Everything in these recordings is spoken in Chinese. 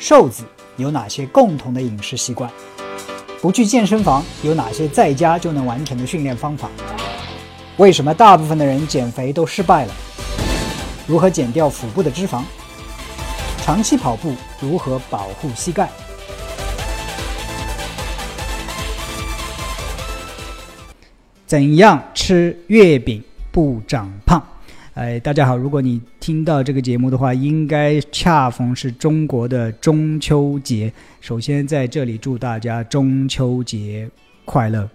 瘦子有哪些共同的饮食习惯？不去健身房有哪些在家就能完成的训练方法？为什么大部分的人减肥都失败了？如何减掉腹部的脂肪？长期跑步如何保护膝盖？怎样吃月饼不长胖？哎，大家好！如果你听到这个节目的话，应该恰逢是中国的中秋节。首先在这里祝大家中秋节快乐。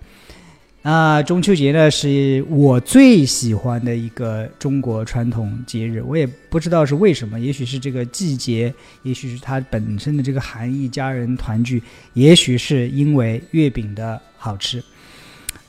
啊，中秋节呢是我最喜欢的一个中国传统节日。我也不知道是为什么，也许是这个季节，也许是它本身的这个含义，家人团聚，也许是因为月饼的好吃。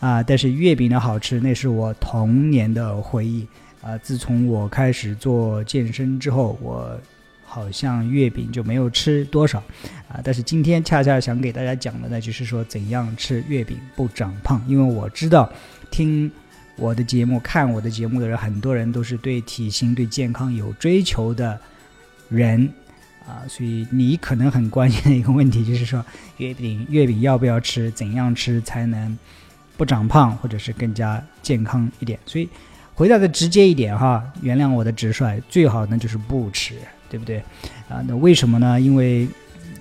啊，但是月饼的好吃，那是我童年的回忆。啊，自从我开始做健身之后，我好像月饼就没有吃多少啊。但是今天恰恰想给大家讲的呢，就是说怎样吃月饼不长胖。因为我知道听我的节目、看我的节目的人，很多人都是对体型、对健康有追求的人啊，所以你可能很关心的一个问题就是说，月饼月饼要不要吃？怎样吃才能不长胖，或者是更加健康一点？所以。回答的直接一点哈，原谅我的直率，最好呢就是不吃，对不对？啊，那为什么呢？因为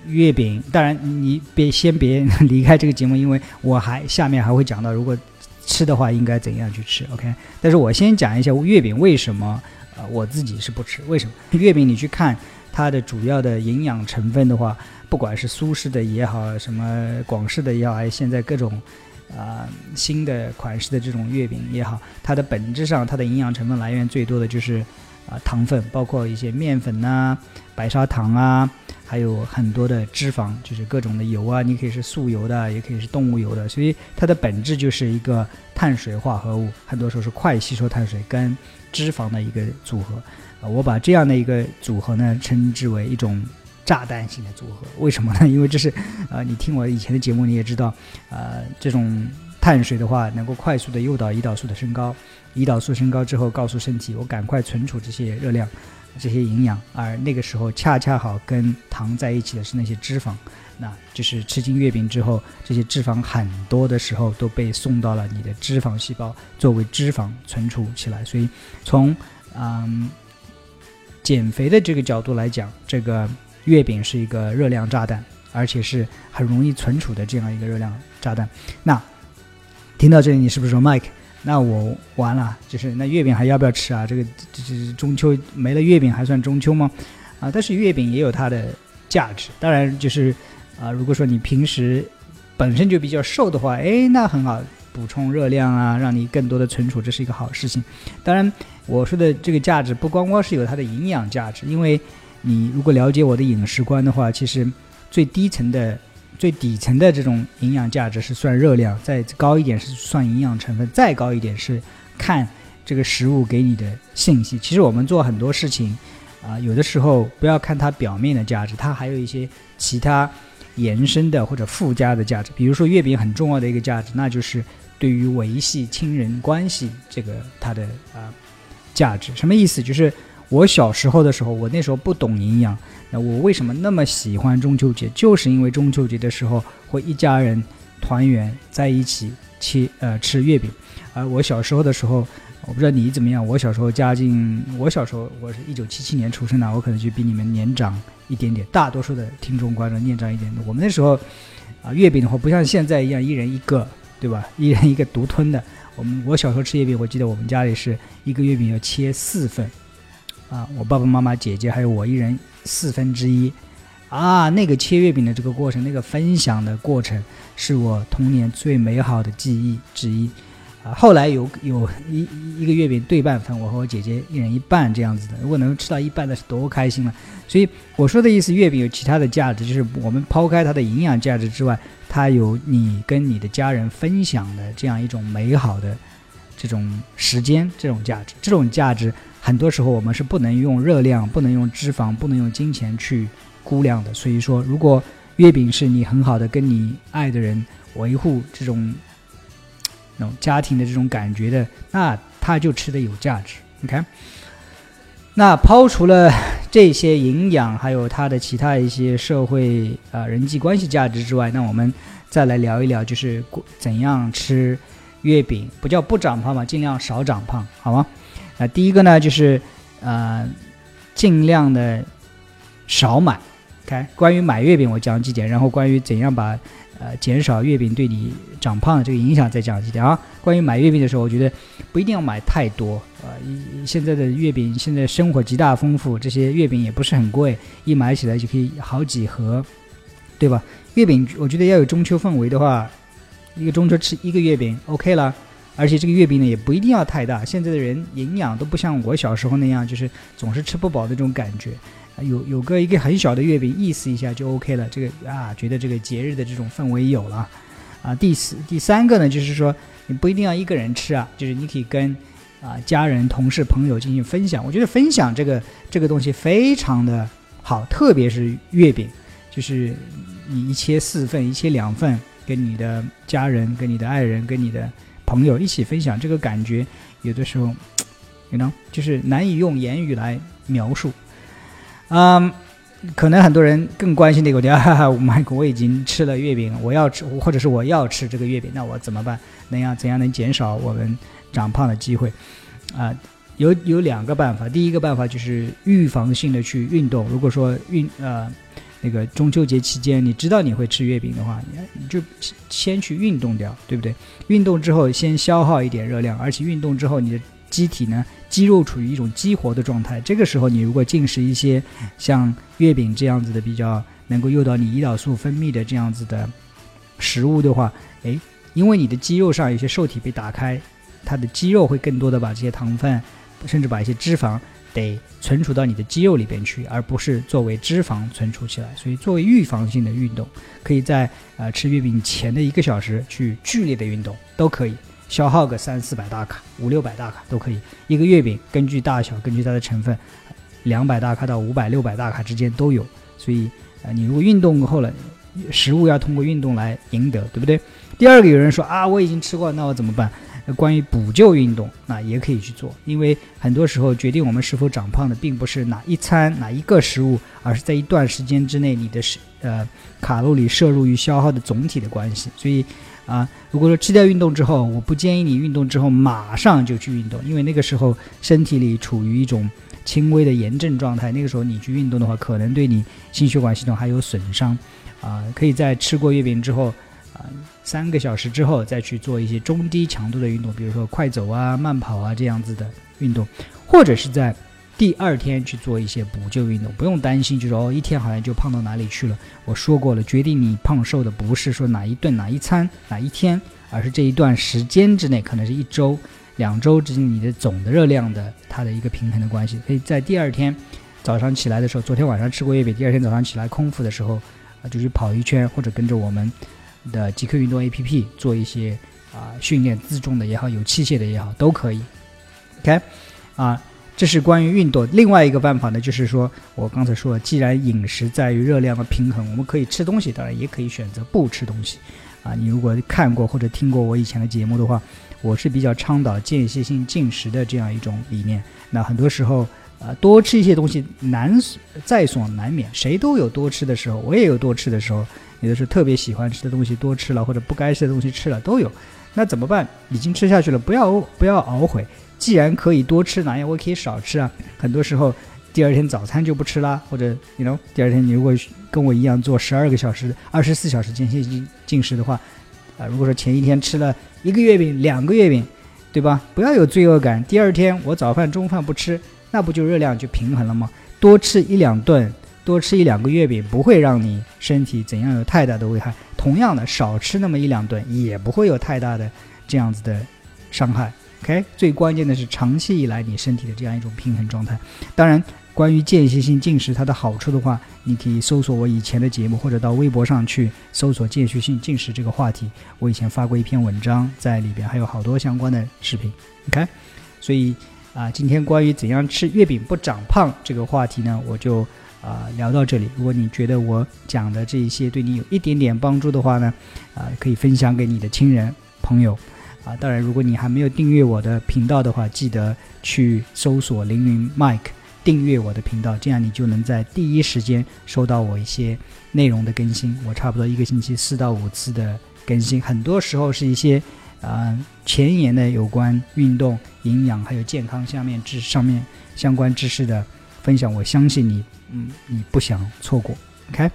月饼，当然你别先别离开这个节目，因为我还下面还会讲到，如果吃的话应该怎样去吃，OK？但是我先讲一下月饼为什么，呃，我自己是不吃，为什么？月饼你去看它的主要的营养成分的话，不管是苏式的也好，什么广式的也好，还现在各种。啊，新的款式的这种月饼也好，它的本质上它的营养成分来源最多的就是啊糖分，包括一些面粉呐、白砂糖啊，还有很多的脂肪，就是各种的油啊，你可以是素油的，也可以是动物油的，所以它的本质就是一个碳水化合物，很多时候是快吸收碳水跟脂肪的一个组合。啊，我把这样的一个组合呢，称之为一种。炸弹性的组合，为什么呢？因为这是，呃，你听我以前的节目，你也知道，呃，这种碳水的话，能够快速的诱导胰岛素的升高，胰岛素升高之后，告诉身体，我赶快存储这些热量，这些营养，而那个时候恰恰好跟糖在一起的是那些脂肪，那就是吃进月饼之后，这些脂肪很多的时候都被送到了你的脂肪细胞，作为脂肪存储起来。所以从嗯减肥的这个角度来讲，这个。月饼是一个热量炸弹，而且是很容易存储的这样一个热量炸弹。那听到这里，你是不是说，Mike？那我完了，就是那月饼还要不要吃啊？这个这这中秋没了月饼还算中秋吗？啊，但是月饼也有它的价值。当然，就是啊，如果说你平时本身就比较瘦的话，哎，那很好，补充热量啊，让你更多的存储，这是一个好事情。当然，我说的这个价值不光光是有它的营养价值，因为。你如果了解我的饮食观的话，其实最低层的、最底层的这种营养价值是算热量，再高一点是算营养成分，再高一点是看这个食物给你的信息。其实我们做很多事情啊，有的时候不要看它表面的价值，它还有一些其他延伸的或者附加的价值。比如说月饼很重要的一个价值，那就是对于维系亲人关系这个它的啊价值。什么意思？就是。我小时候的时候，我那时候不懂营养。那我为什么那么喜欢中秋节？就是因为中秋节的时候会一家人团圆在一起切呃吃月饼。而我小时候的时候，我不知道你怎么样。我小时候家境，我小时候我是一九七七年出生的，我可能就比你们年长一点点。大多数的听众观众年长一点的。我们那时候啊，月饼的话不像现在一样一人一个，对吧？一人一个独吞的。我们我小时候吃月饼，我记得我们家里是一个月饼要切四份。啊，我爸爸妈妈、姐姐还有我一人四分之一，啊，那个切月饼的这个过程，那个分享的过程，是我童年最美好的记忆之一。啊，后来有有一一个月饼对半分，我和我姐姐一人一半这样子的，如果能吃到一半，那是多开心了。所以我说的意思，月饼有其他的价值，就是我们抛开它的营养价值之外，它有你跟你的家人分享的这样一种美好的这种时间，这种价值，这种价值。很多时候我们是不能用热量、不能用脂肪、不能用金钱去估量的。所以说，如果月饼是你很好的跟你爱的人维护这种那种家庭的这种感觉的，那他就吃的有价值。你看，那抛除了这些营养还有它的其他一些社会啊人际关系价值之外，那我们再来聊一聊，就是怎样吃月饼，不叫不长胖嘛，尽量少长胖，好吗？啊，第一个呢，就是呃，尽量的少买。看，关于买月饼我讲几点，然后关于怎样把。呃，减少月饼对你长胖的这个影响，再讲几点啊。关于买月饼的时候，我觉得不一定要买太多啊。现在的月饼，现在生活极大丰富，这些月饼也不是很贵，一买起来就可以好几盒，对吧？月饼，我觉得要有中秋氛围的话，一个中秋吃一个月饼 OK 了。而且这个月饼呢，也不一定要太大。现在的人营养都不像我小时候那样，就是总是吃不饱的这种感觉。有有个一个很小的月饼，意思一下就 OK 了。这个啊，觉得这个节日的这种氛围有了啊。第四、第三个呢，就是说你不一定要一个人吃啊，就是你可以跟啊家人、同事、朋友进行分享。我觉得分享这个这个东西非常的好，特别是月饼，就是你一切四份，一切两份，跟你的家人、跟你的爱人、跟你的朋友一起分享，这个感觉有的时候，你呢，就是难以用言语来描述。嗯，可能很多人更关心的一个问题啊，麦克，我已经吃了月饼，我要吃，或者是我要吃这个月饼，那我怎么办？能样怎样能减少我们长胖的机会？啊，有有两个办法，第一个办法就是预防性的去运动。如果说运呃那个中秋节期间，你知道你会吃月饼的话，你就先去运动掉，对不对？运动之后先消耗一点热量，而且运动之后你的。机体呢，肌肉处于一种激活的状态。这个时候，你如果进食一些像月饼这样子的比较能够诱导你胰岛素分泌的这样子的食物的话，诶，因为你的肌肉上有些受体被打开，它的肌肉会更多的把这些糖分，甚至把一些脂肪得存储到你的肌肉里边去，而不是作为脂肪存储起来。所以，作为预防性的运动，可以在呃吃月饼前的一个小时去剧烈的运动，都可以。消耗个三四百大卡，五六百大卡都可以。一个月饼根据大小，根据它的成分，两百大卡到五百、六百大卡之间都有。所以，呃，你如果运动后了，食物要通过运动来赢得，对不对？第二个，有人说啊，我已经吃过，那我怎么办？关于补救运动，那也可以去做。因为很多时候决定我们是否长胖的，并不是哪一餐哪一个食物，而是在一段时间之内你的食呃卡路里摄入与消耗的总体的关系。所以。啊，如果说吃掉运动之后，我不建议你运动之后马上就去运动，因为那个时候身体里处于一种轻微的炎症状态，那个时候你去运动的话，可能对你心血管系统还有损伤。啊，可以在吃过月饼之后，啊，三个小时之后再去做一些中低强度的运动，比如说快走啊、慢跑啊这样子的运动，或者是在。第二天去做一些补救运动，不用担心，就说哦一天好像就胖到哪里去了。我说过了，决定你胖瘦的不是说哪一顿、哪一餐、哪一天，而是这一段时间之内，可能是一周、两周之间你的总的热量的它的一个平衡的关系。可以在第二天早上起来的时候，昨天晚上吃过月饼，第二天早上起来空腹的时候啊，就去跑一圈，或者跟着我们的极客运动 APP 做一些啊训练，自重的也好，有器械的也好，都可以。OK，啊。这是关于运动。另外一个办法呢，就是说我刚才说了，既然饮食在于热量的平衡，我们可以吃东西，当然也可以选择不吃东西。啊，你如果看过或者听过我以前的节目的话，我是比较倡导间歇性进食的这样一种理念。那很多时候，呃，多吃一些东西难在所难免，谁都有多吃的时候，我也有多吃的时候。有的时候特别喜欢吃的东西多吃了，或者不该吃的东西吃了都有。那怎么办？已经吃下去了，不要不要懊悔。既然可以多吃，哪样我可以少吃啊？很多时候，第二天早餐就不吃啦，或者你 know，第二天你如果跟我一样做十二个小时、二十四小时间歇性进食的话，啊，如果说前一天吃了一个月饼、两个月饼，对吧？不要有罪恶感。第二天我早饭、中饭不吃，那不就热量就平衡了吗？多吃一两顿，多吃一两个月饼，不会让你身体怎样有太大的危害。同样的，少吃那么一两顿，也不会有太大的这样子的伤害。OK，最关键的是长期以来你身体的这样一种平衡状态。当然，关于间歇性进食它的好处的话，你可以搜索我以前的节目，或者到微博上去搜索间歇性进食这个话题。我以前发过一篇文章在里边，还有好多相关的视频。OK，所以啊，今天关于怎样吃月饼不长胖这个话题呢，我就啊聊到这里。如果你觉得我讲的这一些对你有一点点帮助的话呢，啊，可以分享给你的亲人朋友。啊，当然，如果你还没有订阅我的频道的话，记得去搜索凌云 Mike，订阅我的频道，这样你就能在第一时间收到我一些内容的更新。我差不多一个星期四到五次的更新，很多时候是一些啊前沿的有关运动、营养还有健康下面知上面相关知识的分享。我相信你，嗯，你不想错过。OK，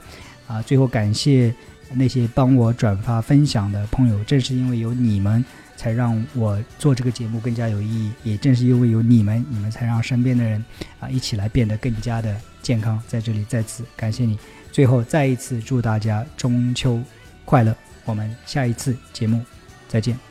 啊，最后感谢那些帮我转发分享的朋友，正是因为有你们。才让我做这个节目更加有意义，也正是因为有你们，你们才让身边的人啊一起来变得更加的健康。在这里再次感谢你，最后再一次祝大家中秋快乐！我们下一次节目再见。